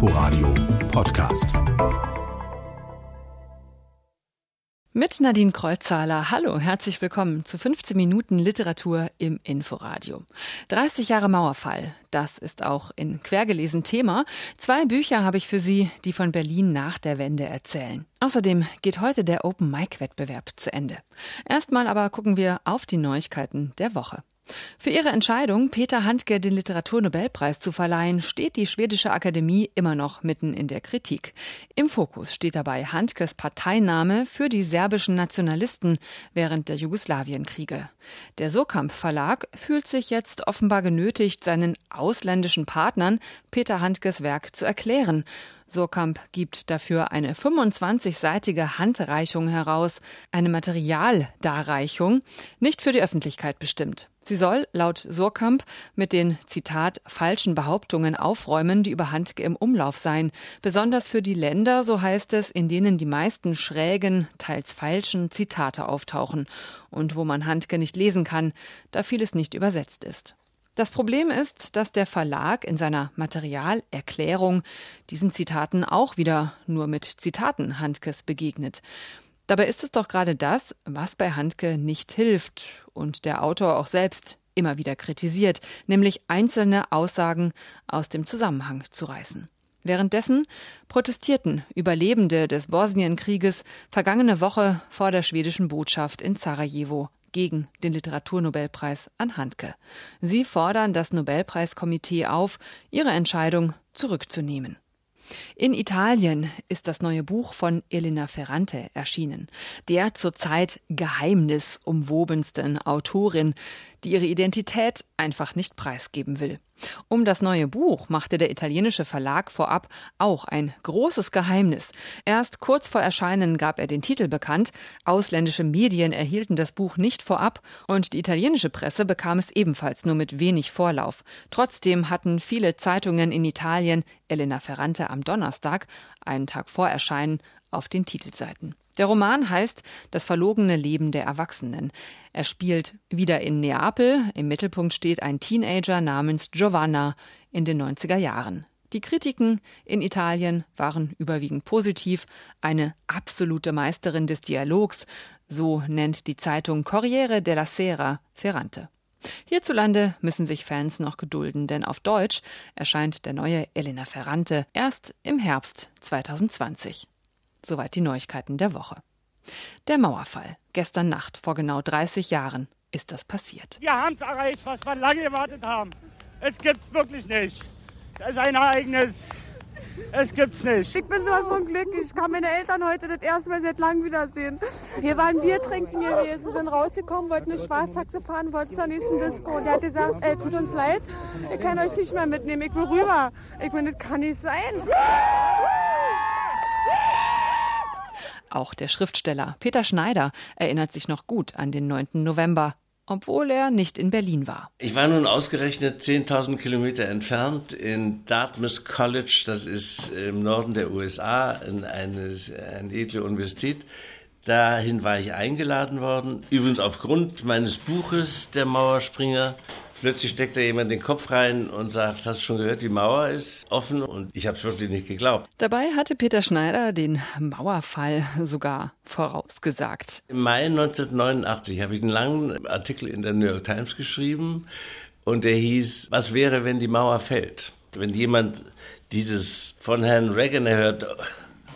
Inforadio Podcast. Mit Nadine Kreuzzahler. Hallo, herzlich willkommen zu 15 Minuten Literatur im Inforadio. 30 Jahre Mauerfall, das ist auch in Quergelesen Thema. Zwei Bücher habe ich für Sie, die von Berlin nach der Wende erzählen. Außerdem geht heute der Open Mic Wettbewerb zu Ende. Erstmal aber gucken wir auf die Neuigkeiten der Woche. Für ihre Entscheidung, Peter Handke den Literaturnobelpreis zu verleihen, steht die schwedische Akademie immer noch mitten in der Kritik. Im Fokus steht dabei Handkes Parteinahme für die serbischen Nationalisten während der Jugoslawienkriege. Der Surkamp Verlag fühlt sich jetzt offenbar genötigt, seinen ausländischen Partnern Peter Handkes Werk zu erklären. Surkamp gibt dafür eine 25-seitige Handreichung heraus, eine Materialdarreichung, nicht für die Öffentlichkeit bestimmt. Sie soll laut Surkamp mit den Zitat falschen Behauptungen aufräumen, die über Handke im Umlauf seien, besonders für die Länder, so heißt es, in denen die meisten schrägen, teils falschen Zitate auftauchen und wo man Handke nicht lesen kann, da vieles nicht übersetzt ist. Das Problem ist, dass der Verlag in seiner Materialerklärung diesen Zitaten auch wieder nur mit Zitaten Handkes begegnet. Dabei ist es doch gerade das, was bei Handke nicht hilft und der Autor auch selbst immer wieder kritisiert, nämlich einzelne Aussagen aus dem Zusammenhang zu reißen. Währenddessen protestierten Überlebende des Bosnienkrieges vergangene Woche vor der schwedischen Botschaft in Sarajevo gegen den Literaturnobelpreis an Handke. Sie fordern das Nobelpreiskomitee auf, ihre Entscheidung zurückzunehmen. In Italien ist das neue Buch von Elena Ferrante erschienen, der zurzeit geheimnisumwobensten Autorin, die ihre Identität einfach nicht preisgeben will. Um das neue Buch machte der italienische Verlag vorab auch ein großes Geheimnis. Erst kurz vor Erscheinen gab er den Titel bekannt, ausländische Medien erhielten das Buch nicht vorab und die italienische Presse bekam es ebenfalls nur mit wenig Vorlauf. Trotzdem hatten viele Zeitungen in Italien Elena Ferrante am Donnerstag, einen Tag vor Erscheinen, auf den Titelseiten. Der Roman heißt Das verlogene Leben der Erwachsenen. Er spielt wieder in Neapel. Im Mittelpunkt steht ein Teenager namens Giovanna in den 90er Jahren. Die Kritiken in Italien waren überwiegend positiv. Eine absolute Meisterin des Dialogs, so nennt die Zeitung Corriere della Sera Ferrante. Hierzulande müssen sich Fans noch gedulden, denn auf Deutsch erscheint der neue Elena Ferrante erst im Herbst 2020. Soweit die Neuigkeiten der Woche. Der Mauerfall. Gestern Nacht, vor genau 30 Jahren, ist das passiert. Wir haben es erreicht, was wir lange gewartet haben. Es gibt's wirklich nicht. Das ist ein Ereignis. Es gibt's nicht. Ich bin so von Glück. Ich kann meine Eltern heute das erste Mal seit langem wiedersehen. Wir waren Bier trinken gewesen, sind rausgekommen, wollten eine Schwarztaxe fahren, wollten zur nächsten Disco. Und der hat gesagt, ey, tut uns leid, ich kann euch nicht mehr mitnehmen, ich will rüber. Ich meine, das kann nicht sein. Auch der Schriftsteller Peter Schneider erinnert sich noch gut an den 9. November, obwohl er nicht in Berlin war. Ich war nun ausgerechnet 10.000 Kilometer entfernt in Dartmouth College, das ist im Norden der USA, in eine, eine edle Universität. Dahin war ich eingeladen worden, übrigens aufgrund meines Buches Der Mauerspringer Plötzlich steckt da jemand den Kopf rein und sagt, hast du schon gehört, die Mauer ist offen und ich habe es wirklich nicht geglaubt. Dabei hatte Peter Schneider den Mauerfall sogar vorausgesagt. Im Mai 1989 habe ich einen langen Artikel in der New York Times geschrieben und der hieß, was wäre, wenn die Mauer fällt? Wenn jemand dieses von Herrn Reagan hört,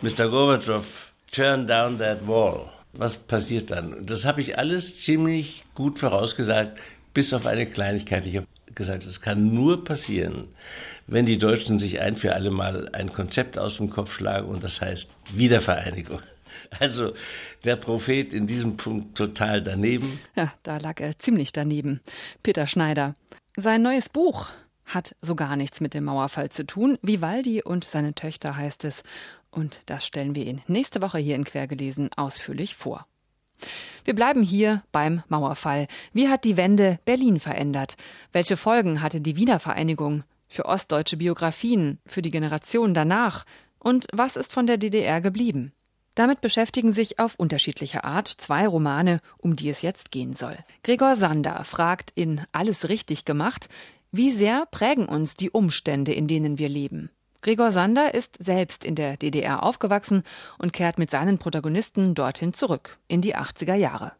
Mr. Gorbachev, turn down that wall. Was passiert dann? Das habe ich alles ziemlich gut vorausgesagt bis auf eine Kleinigkeit. Ich habe gesagt, es kann nur passieren, wenn die Deutschen sich ein für alle Mal ein Konzept aus dem Kopf schlagen und das heißt Wiedervereinigung. Also der Prophet in diesem Punkt total daneben. Ja, da lag er ziemlich daneben. Peter Schneider. Sein neues Buch hat so gar nichts mit dem Mauerfall zu tun. Vivaldi und seine Töchter heißt es. Und das stellen wir Ihnen nächste Woche hier in Quergelesen ausführlich vor. Wir bleiben hier beim Mauerfall. Wie hat die Wende Berlin verändert? Welche Folgen hatte die Wiedervereinigung für ostdeutsche Biografien, für die Generation danach? Und was ist von der DDR geblieben? Damit beschäftigen sich auf unterschiedliche Art zwei Romane, um die es jetzt gehen soll. Gregor Sander fragt in Alles richtig gemacht, wie sehr prägen uns die Umstände, in denen wir leben? Gregor Sander ist selbst in der DDR aufgewachsen und kehrt mit seinen Protagonisten dorthin zurück, in die 80er Jahre.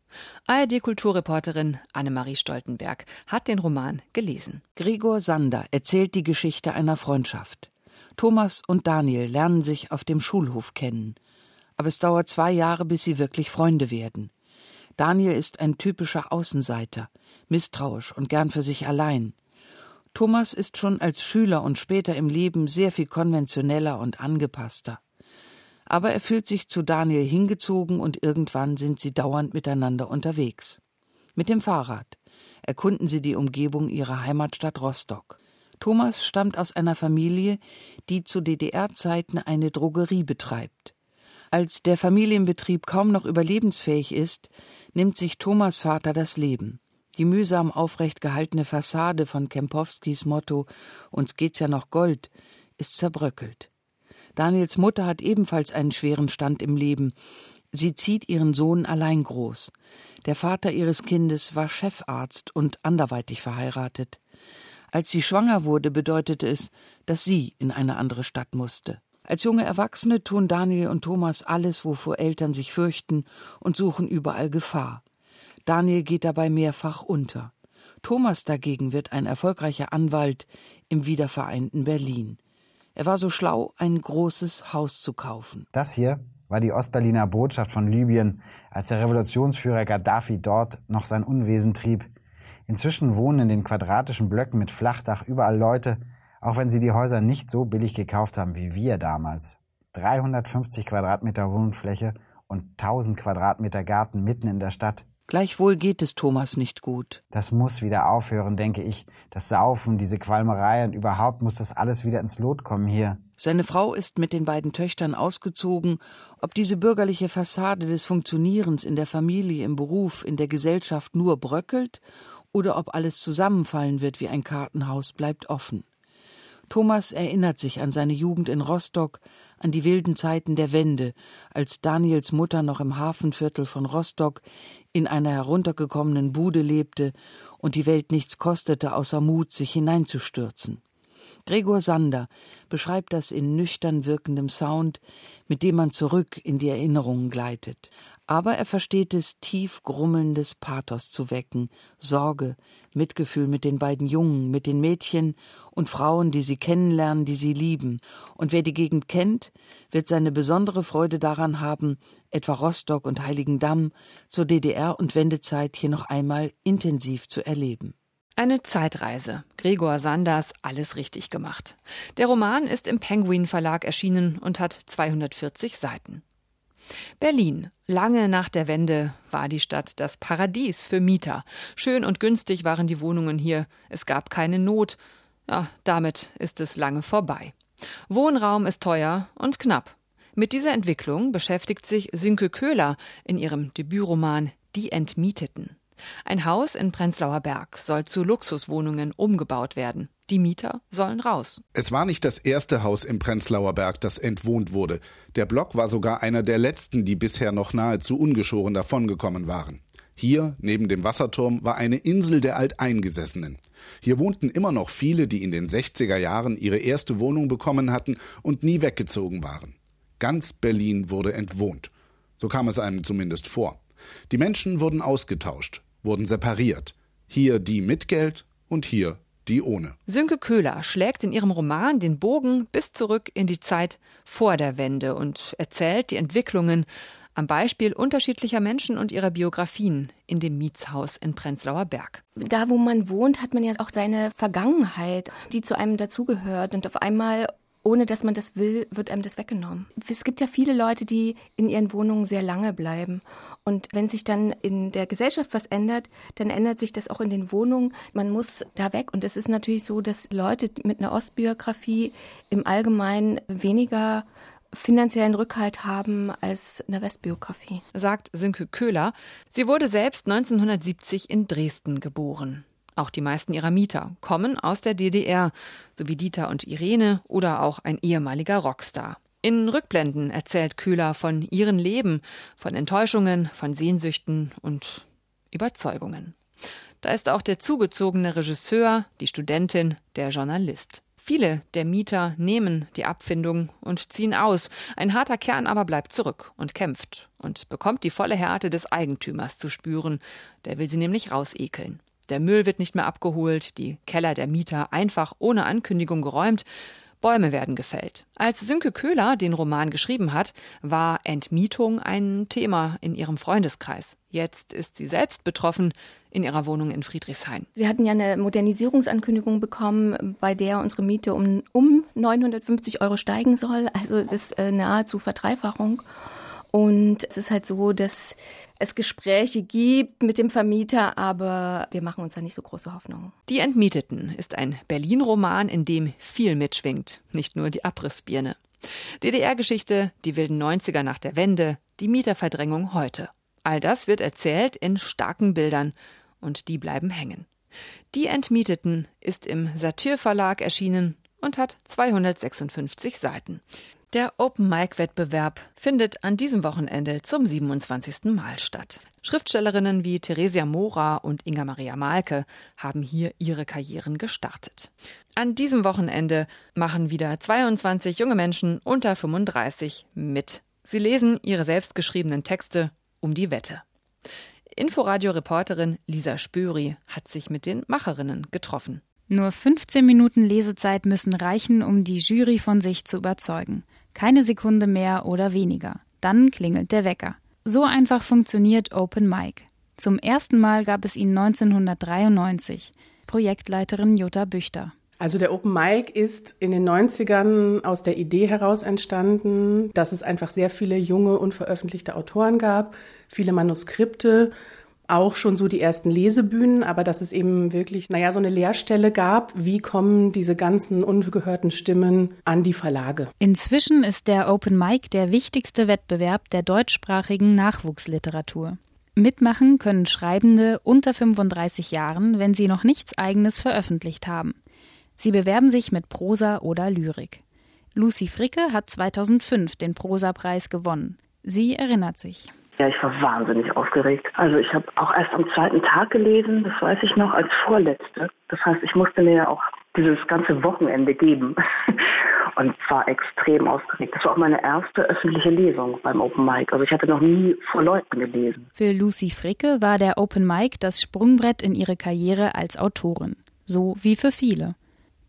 ARD-Kulturreporterin Annemarie Stoltenberg hat den Roman gelesen. Gregor Sander erzählt die Geschichte einer Freundschaft. Thomas und Daniel lernen sich auf dem Schulhof kennen. Aber es dauert zwei Jahre, bis sie wirklich Freunde werden. Daniel ist ein typischer Außenseiter, misstrauisch und gern für sich allein. Thomas ist schon als Schüler und später im Leben sehr viel konventioneller und angepasster. Aber er fühlt sich zu Daniel hingezogen und irgendwann sind sie dauernd miteinander unterwegs. Mit dem Fahrrad erkunden sie die Umgebung ihrer Heimatstadt Rostock. Thomas stammt aus einer Familie, die zu DDR-Zeiten eine Drogerie betreibt. Als der Familienbetrieb kaum noch überlebensfähig ist, nimmt sich Thomas Vater das Leben. Die mühsam aufrecht gehaltene Fassade von Kempowskis Motto Uns geht's ja noch Gold ist zerbröckelt. Daniels Mutter hat ebenfalls einen schweren Stand im Leben. Sie zieht ihren Sohn allein groß. Der Vater ihres Kindes war Chefarzt und anderweitig verheiratet. Als sie schwanger wurde, bedeutete es, dass sie in eine andere Stadt musste. Als junge Erwachsene tun Daniel und Thomas alles, wovor Eltern sich fürchten, und suchen überall Gefahr. Daniel geht dabei mehrfach unter. Thomas dagegen wird ein erfolgreicher Anwalt im wiedervereinten Berlin. Er war so schlau, ein großes Haus zu kaufen. Das hier war die Ostberliner Botschaft von Libyen, als der Revolutionsführer Gaddafi dort noch sein Unwesen trieb. Inzwischen wohnen in den quadratischen Blöcken mit Flachdach überall Leute, auch wenn sie die Häuser nicht so billig gekauft haben wie wir damals. 350 Quadratmeter Wohnfläche und 1000 Quadratmeter Garten mitten in der Stadt. Gleichwohl geht es Thomas nicht gut. Das muss wieder aufhören, denke ich. Das Saufen, diese Qualmerei und überhaupt muss das alles wieder ins Lot kommen hier. Seine Frau ist mit den beiden Töchtern ausgezogen. Ob diese bürgerliche Fassade des Funktionierens in der Familie, im Beruf, in der Gesellschaft nur bröckelt oder ob alles zusammenfallen wird wie ein Kartenhaus, bleibt offen. Thomas erinnert sich an seine Jugend in Rostock, an die wilden Zeiten der Wende, als Daniels Mutter noch im Hafenviertel von Rostock in einer heruntergekommenen Bude lebte und die Welt nichts kostete außer Mut, sich hineinzustürzen. Gregor Sander beschreibt das in nüchtern wirkendem Sound, mit dem man zurück in die Erinnerungen gleitet. Aber er versteht es, tief grummelndes Pathos zu wecken, Sorge, Mitgefühl mit den beiden Jungen, mit den Mädchen und Frauen, die sie kennenlernen, die sie lieben. Und wer die Gegend kennt, wird seine besondere Freude daran haben, etwa Rostock und Heiligendamm zur DDR und Wendezeit hier noch einmal intensiv zu erleben. Eine Zeitreise. Gregor Sanders alles richtig gemacht. Der Roman ist im Penguin Verlag erschienen und hat 240 Seiten. Berlin. Lange nach der Wende war die Stadt das Paradies für Mieter. Schön und günstig waren die Wohnungen hier. Es gab keine Not. Ja, damit ist es lange vorbei. Wohnraum ist teuer und knapp. Mit dieser Entwicklung beschäftigt sich Sünke Köhler in ihrem Debütroman Die Entmieteten. Ein Haus in Prenzlauer Berg soll zu Luxuswohnungen umgebaut werden. Die Mieter sollen raus. Es war nicht das erste Haus im Prenzlauer Berg, das entwohnt wurde. Der Block war sogar einer der letzten, die bisher noch nahezu ungeschoren davongekommen waren. Hier, neben dem Wasserturm, war eine Insel der Alteingesessenen. Hier wohnten immer noch viele, die in den 60er Jahren ihre erste Wohnung bekommen hatten und nie weggezogen waren. Ganz Berlin wurde entwohnt. So kam es einem zumindest vor. Die Menschen wurden ausgetauscht wurden separiert. Hier die mit Geld und hier die ohne. Sönke Köhler schlägt in ihrem Roman den Bogen bis zurück in die Zeit vor der Wende und erzählt die Entwicklungen am Beispiel unterschiedlicher Menschen und ihrer Biografien in dem Mietshaus in Prenzlauer Berg. Da, wo man wohnt, hat man ja auch seine Vergangenheit, die zu einem dazugehört. Und auf einmal ohne dass man das will, wird einem das weggenommen. Es gibt ja viele Leute, die in ihren Wohnungen sehr lange bleiben. Und wenn sich dann in der Gesellschaft was ändert, dann ändert sich das auch in den Wohnungen. Man muss da weg. Und es ist natürlich so, dass Leute mit einer Ostbiografie im Allgemeinen weniger finanziellen Rückhalt haben als eine Westbiografie. Sagt Sünke Köhler. Sie wurde selbst 1970 in Dresden geboren. Auch die meisten ihrer Mieter kommen aus der DDR, so wie Dieter und Irene oder auch ein ehemaliger Rockstar. In Rückblenden erzählt Kühler von ihrem Leben, von Enttäuschungen, von Sehnsüchten und Überzeugungen. Da ist auch der zugezogene Regisseur, die Studentin, der Journalist. Viele der Mieter nehmen die Abfindung und ziehen aus. Ein harter Kern aber bleibt zurück und kämpft und bekommt die volle Härte des Eigentümers zu spüren. Der will sie nämlich rausekeln. Der Müll wird nicht mehr abgeholt, die Keller der Mieter einfach ohne Ankündigung geräumt. Bäume werden gefällt. Als Sünke Köhler den Roman geschrieben hat, war Entmietung ein Thema in ihrem Freundeskreis. Jetzt ist sie selbst betroffen in ihrer Wohnung in Friedrichshain. Wir hatten ja eine Modernisierungsankündigung bekommen, bei der unsere Miete um, um 950 Euro steigen soll. Also das äh, nahezu Verdreifachung. Und es ist halt so, dass es Gespräche gibt mit dem Vermieter, aber wir machen uns da nicht so große Hoffnungen. Die Entmieteten ist ein Berlin-Roman, in dem viel mitschwingt, nicht nur die Abrissbirne. DDR-Geschichte, die wilden 90er nach der Wende, die Mieterverdrängung heute. All das wird erzählt in starken Bildern und die bleiben hängen. Die Entmieteten ist im Satyrverlag erschienen und hat 256 Seiten. Der Open Mic Wettbewerb findet an diesem Wochenende zum 27. Mal statt. Schriftstellerinnen wie Theresia Mora und Inga Maria Malke haben hier ihre Karrieren gestartet. An diesem Wochenende machen wieder 22 junge Menschen unter 35 mit. Sie lesen ihre selbstgeschriebenen Texte um die Wette. Inforadio-Reporterin Lisa Spöri hat sich mit den Macherinnen getroffen. Nur 15 Minuten Lesezeit müssen reichen, um die Jury von sich zu überzeugen. Keine Sekunde mehr oder weniger. Dann klingelt der Wecker. So einfach funktioniert Open Mic. Zum ersten Mal gab es ihn 1993. Projektleiterin Jutta Büchter. Also der Open Mic ist in den 90ern aus der Idee heraus entstanden, dass es einfach sehr viele junge, unveröffentlichte Autoren gab, viele Manuskripte auch schon so die ersten Lesebühnen, aber dass es eben wirklich, naja, so eine Leerstelle gab. Wie kommen diese ganzen ungehörten Stimmen an die Verlage? Inzwischen ist der Open Mic der wichtigste Wettbewerb der deutschsprachigen Nachwuchsliteratur. Mitmachen können Schreibende unter 35 Jahren, wenn sie noch nichts Eigenes veröffentlicht haben. Sie bewerben sich mit Prosa oder Lyrik. Lucy Fricke hat 2005 den Prosapreis gewonnen. Sie erinnert sich. Ja, ich war wahnsinnig aufgeregt. Also ich habe auch erst am zweiten Tag gelesen, das weiß ich noch, als vorletzte. Das heißt, ich musste mir ja auch dieses ganze Wochenende geben und war extrem aufgeregt. Das war auch meine erste öffentliche Lesung beim Open Mic. Also ich hatte noch nie vor Leuten gelesen. Für Lucy Fricke war der Open Mic das Sprungbrett in ihre Karriere als Autorin. So wie für viele.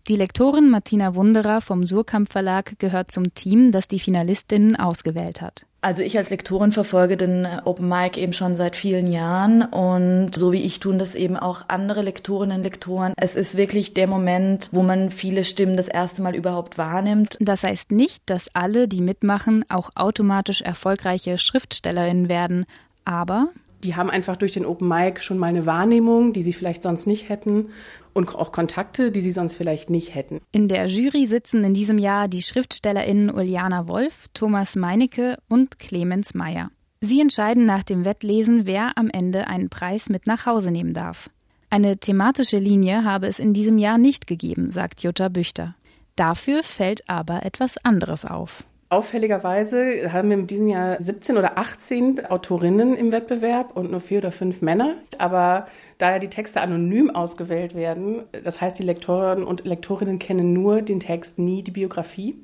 Die Lektorin Martina Wunderer vom Surkamp Verlag gehört zum Team, das die Finalistinnen ausgewählt hat. Also ich als Lektorin verfolge den Open Mic eben schon seit vielen Jahren und so wie ich tun das eben auch andere Lektorinnen und Lektoren. Es ist wirklich der Moment, wo man viele Stimmen das erste Mal überhaupt wahrnimmt. Das heißt nicht, dass alle, die mitmachen, auch automatisch erfolgreiche Schriftstellerinnen werden, aber die haben einfach durch den Open Mic schon mal eine Wahrnehmung, die sie vielleicht sonst nicht hätten und auch Kontakte, die sie sonst vielleicht nicht hätten. In der Jury sitzen in diesem Jahr die SchriftstellerInnen Uliana Wolf, Thomas Meinecke und Clemens Meyer. Sie entscheiden nach dem Wettlesen, wer am Ende einen Preis mit nach Hause nehmen darf. Eine thematische Linie habe es in diesem Jahr nicht gegeben, sagt Jutta Büchter. Dafür fällt aber etwas anderes auf. Auffälligerweise haben wir in diesem Jahr 17 oder 18 Autorinnen im Wettbewerb und nur vier oder fünf Männer. Aber da ja die Texte anonym ausgewählt werden, das heißt, die Lektoren und Lektorinnen kennen nur den Text, nie die Biografie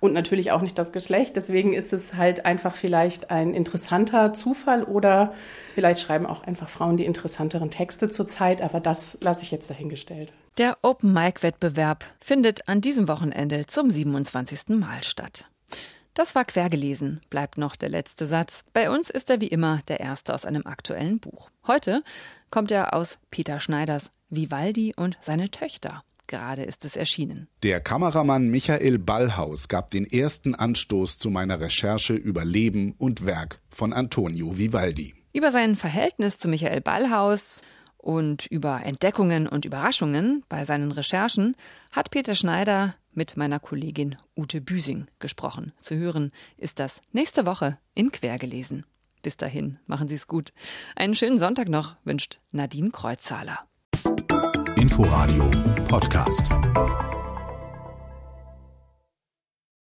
und natürlich auch nicht das Geschlecht. Deswegen ist es halt einfach vielleicht ein interessanter Zufall oder vielleicht schreiben auch einfach Frauen die interessanteren Texte zurzeit, aber das lasse ich jetzt dahingestellt. Der Open Mic Wettbewerb findet an diesem Wochenende zum 27. Mal statt. Das war quergelesen, bleibt noch der letzte Satz. Bei uns ist er wie immer der erste aus einem aktuellen Buch. Heute kommt er aus Peter Schneiders Vivaldi und seine Töchter. Gerade ist es erschienen. Der Kameramann Michael Ballhaus gab den ersten Anstoß zu meiner Recherche über Leben und Werk von Antonio Vivaldi. Über sein Verhältnis zu Michael Ballhaus und über Entdeckungen und Überraschungen bei seinen Recherchen hat Peter Schneider mit meiner Kollegin Ute Büsing gesprochen. Zu hören ist das nächste Woche in Quergelesen. Bis dahin, machen Sie es gut. Einen schönen Sonntag noch wünscht Nadine Kreuzzahler. Inforadio Podcast.